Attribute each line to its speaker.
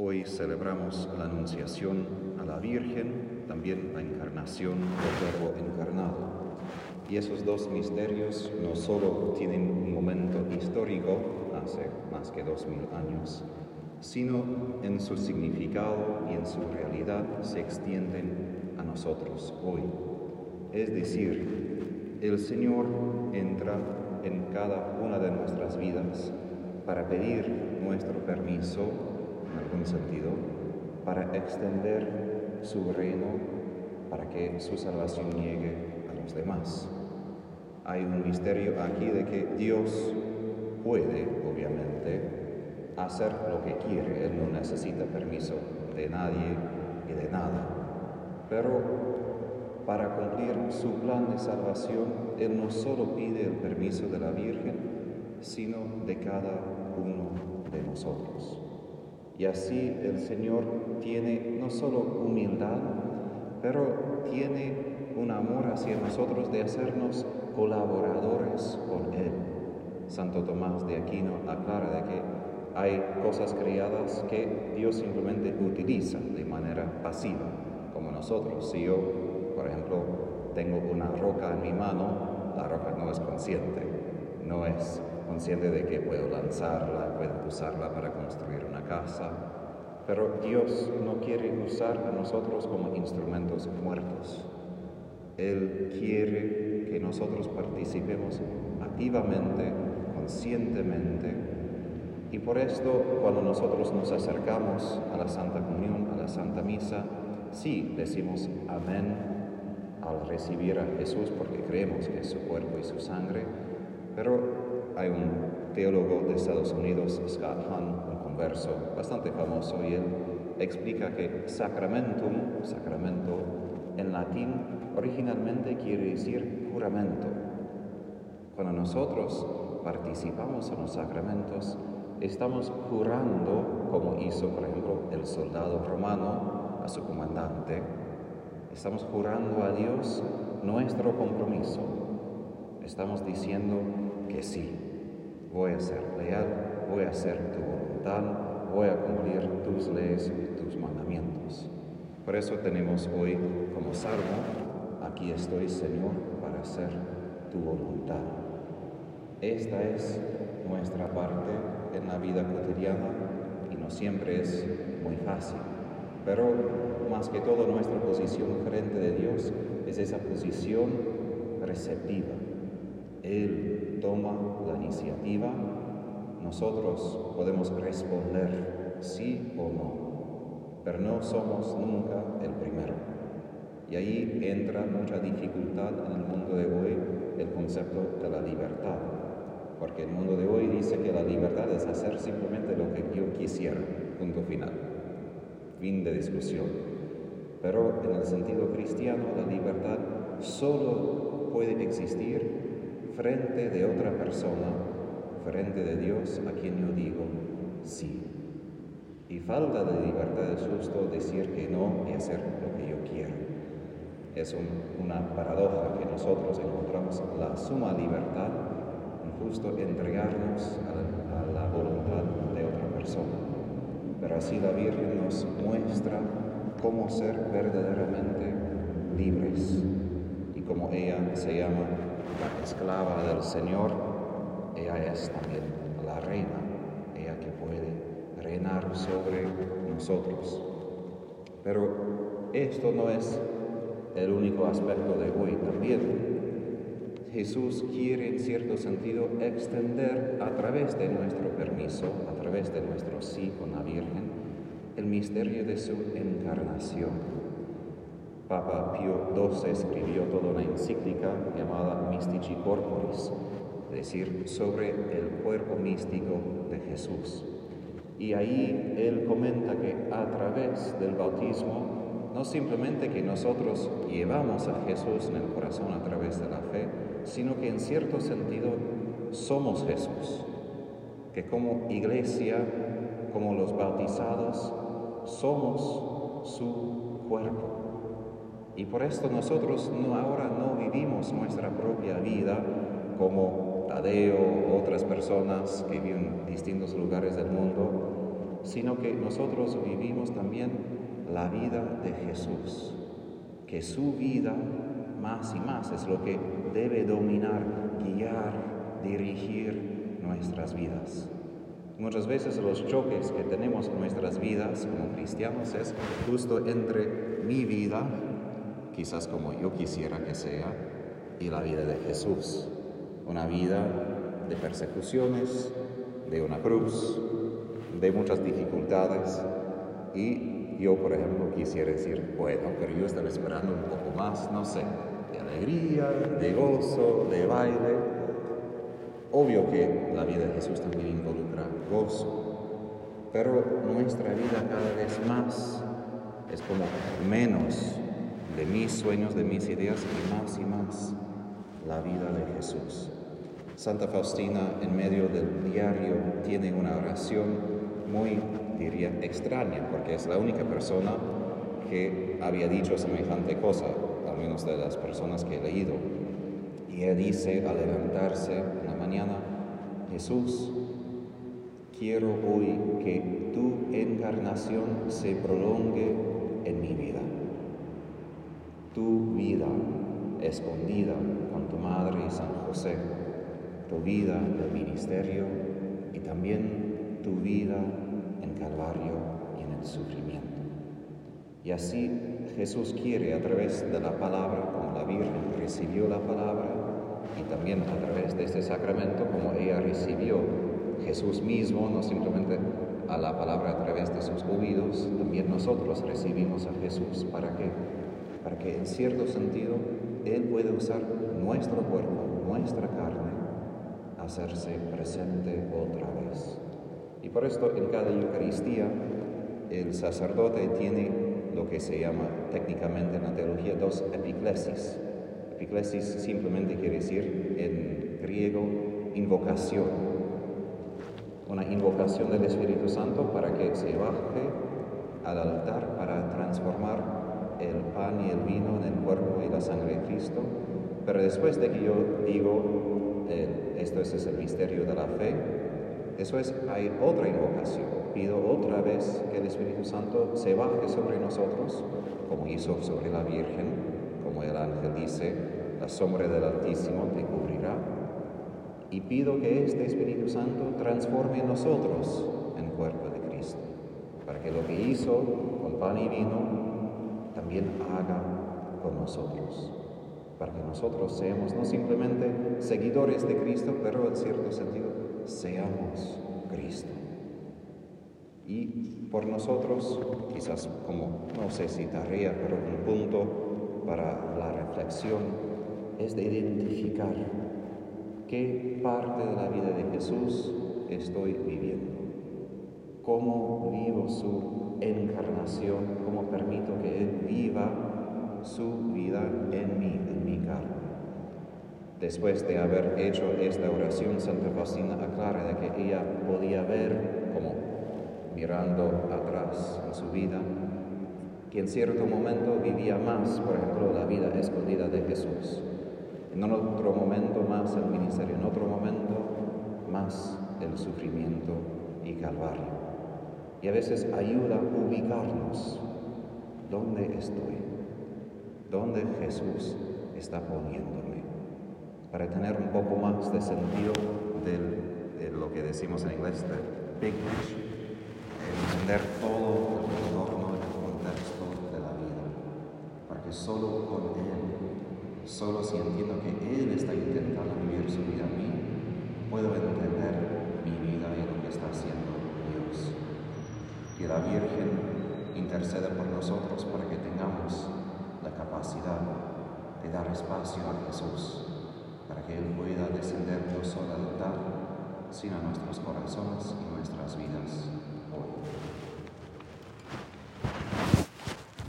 Speaker 1: Hoy celebramos la Anunciación a la Virgen, también la encarnación del Verbo encarnado. Y esos dos misterios no solo tienen un momento histórico, hace más que dos mil años, sino en su significado y en su realidad se extienden a nosotros hoy. Es decir, el Señor entra en cada una de nuestras vidas para pedir nuestro permiso en algún sentido, para extender su reino, para que su salvación llegue a los demás. Hay un misterio aquí de que Dios puede, obviamente, hacer lo que quiere. Él no necesita permiso de nadie y de nada. Pero para cumplir su plan de salvación, Él no solo pide el permiso de la Virgen, sino de cada uno de nosotros. Y así el Señor tiene no solo humildad, pero tiene un amor hacia nosotros de hacernos colaboradores con Él. Santo Tomás de Aquino aclara de que hay cosas creadas que Dios simplemente utiliza de manera pasiva, como nosotros. Si yo, por ejemplo, tengo una roca en mi mano, la roca no es consciente, no es consciente de que puedo lanzarla, puedo usarla para construir una casa, pero Dios no quiere usar a nosotros como instrumentos muertos. Él quiere que nosotros participemos activamente, conscientemente, y por esto cuando nosotros nos acercamos a la Santa Comunión, a la Santa Misa, sí decimos amén al recibir a Jesús porque creemos que es su cuerpo y su sangre, pero hay un teólogo de Estados Unidos, Scott Hahn, un converso bastante famoso, y él explica que sacramentum, sacramento, en latín originalmente quiere decir juramento. Cuando nosotros participamos en los sacramentos, estamos jurando, como hizo, por ejemplo, el soldado romano a su comandante, estamos jurando a Dios nuestro compromiso. Estamos diciendo que sí, voy a ser leal, voy a hacer tu voluntad, voy a cumplir tus leyes y tus mandamientos. Por eso tenemos hoy como salmo, aquí estoy Señor para hacer tu voluntad. Esta es nuestra parte en la vida cotidiana y no siempre es muy fácil, pero más que todo nuestra posición frente de Dios es esa posición receptiva. Él toma la iniciativa, nosotros podemos responder sí o no, pero no somos nunca el primero. Y ahí entra mucha dificultad en el mundo de hoy el concepto de la libertad, porque el mundo de hoy dice que la libertad es hacer simplemente lo que yo quisiera, punto final, fin de discusión. Pero en el sentido cristiano, la libertad solo puede existir frente de otra persona, frente de Dios a quien yo digo sí. Y falta de libertad es justo decir que no y hacer lo que yo quiero. Es una paradoja que nosotros encontramos la suma libertad justo entregarnos a, la voluntad de otra persona. Pero así la Virgen nos muestra cómo ser verdaderamente libres y como ella se llama la esclava del Señor, ella es también la reina, ella que puede reinar sobre nosotros. Pero esto no es el único aspecto de hoy también. Jesús quiere en cierto sentido extender a través de nuestro permiso, a través de nuestro sí con la Virgen, el misterio de su encarnación Papa Pío XII escribió toda una encíclica llamada Mystici Corporis, es decir, sobre el cuerpo místico de Jesús. Y ahí él comenta que a través del bautismo, no simplemente que nosotros llevamos a Jesús en el corazón a través de la fe, sino que en cierto sentido somos Jesús, que como iglesia, como los bautizados, somos su cuerpo. Y por esto nosotros no, ahora no vivimos nuestra propia vida como Tadeo o otras personas que viven en distintos lugares del mundo, sino que nosotros vivimos también la vida de Jesús, que su vida más y más es lo que debe dominar, guiar, dirigir nuestras vidas. Muchas veces los choques que tenemos en nuestras vidas como cristianos es justo entre mi vida, quizás como yo quisiera que sea, y la vida de Jesús. Una vida de persecuciones, de una cruz, de muchas dificultades y yo, por ejemplo, quisiera decir, bueno, pero yo estaba esperando un poco más, no sé, de alegría, de gozo, de baile. Obvio que la vida de Jesús también involucra gozo, pero nuestra vida cada vez más es como menos de mis sueños, de mis ideas y más y más la vida de Jesús. Santa Faustina en medio del diario tiene una oración muy, diría, extraña, porque es la única persona que había dicho semejante cosa, al menos de las personas que he leído. Y ella dice al levantarse en la mañana, Jesús, quiero hoy que tu encarnación se prolongue en mi vida. Tu vida escondida con tu madre y San José, tu vida del ministerio y también tu vida en Calvario y en el sufrimiento. Y así Jesús quiere a través de la palabra, como la Virgen recibió la palabra, y también a través de este sacramento, como ella recibió Jesús mismo, no simplemente a la palabra a través de sus oídos, también nosotros recibimos a Jesús. ¿Para qué? Que en cierto sentido Él pueda usar nuestro cuerpo, nuestra carne, hacerse presente otra vez. Y por esto en cada Eucaristía el sacerdote tiene lo que se llama técnicamente en la teología dos epiclesis. Epiclesis simplemente quiere decir en griego invocación. Una invocación del Espíritu Santo para que se baje al altar para transformar el pan y el vino en el cuerpo y la sangre de Cristo. Pero después de que yo digo, eh, esto es el misterio de la fe, eso es, hay otra invocación. Pido otra vez que el Espíritu Santo se baje sobre nosotros, como hizo sobre la Virgen, como el ángel dice, la sombra del Altísimo te cubrirá. Y pido que este Espíritu Santo transforme nosotros en cuerpo de Cristo, para que lo que hizo con pan y vino también haga con nosotros, para que nosotros seamos no simplemente seguidores de Cristo, pero en cierto sentido seamos Cristo. Y por nosotros, quizás como, no sé si tarea, pero un punto para la reflexión es de identificar qué parte de la vida de Jesús estoy viviendo, cómo vivo su encarnación, cómo permito que Él viva su vida en mí, en mi carne. Después de haber hecho esta oración, Santa Faustina aclara de que ella podía ver, como mirando atrás en su vida, que en cierto momento vivía más, por ejemplo, la vida escondida de Jesús. En otro momento más el ministerio, en otro momento más el sufrimiento y calvario. Y a veces ayuda a ubicarnos. ¿Dónde estoy? ¿Dónde Jesús está poniéndome? para tener un poco más de sentido de lo que decimos en inglés, de big picture, entender todo el entorno, el contexto de la vida, para que solo con Él, solo si entiendo que Él está intentando vivir su vida a mí, puedo entender mi vida y lo que está haciendo. Que la Virgen interceda por nosotros para que tengamos la capacidad de dar espacio a Jesús para que Él pueda descender no solo al altar, sino a nuestros corazones y nuestras vidas hoy.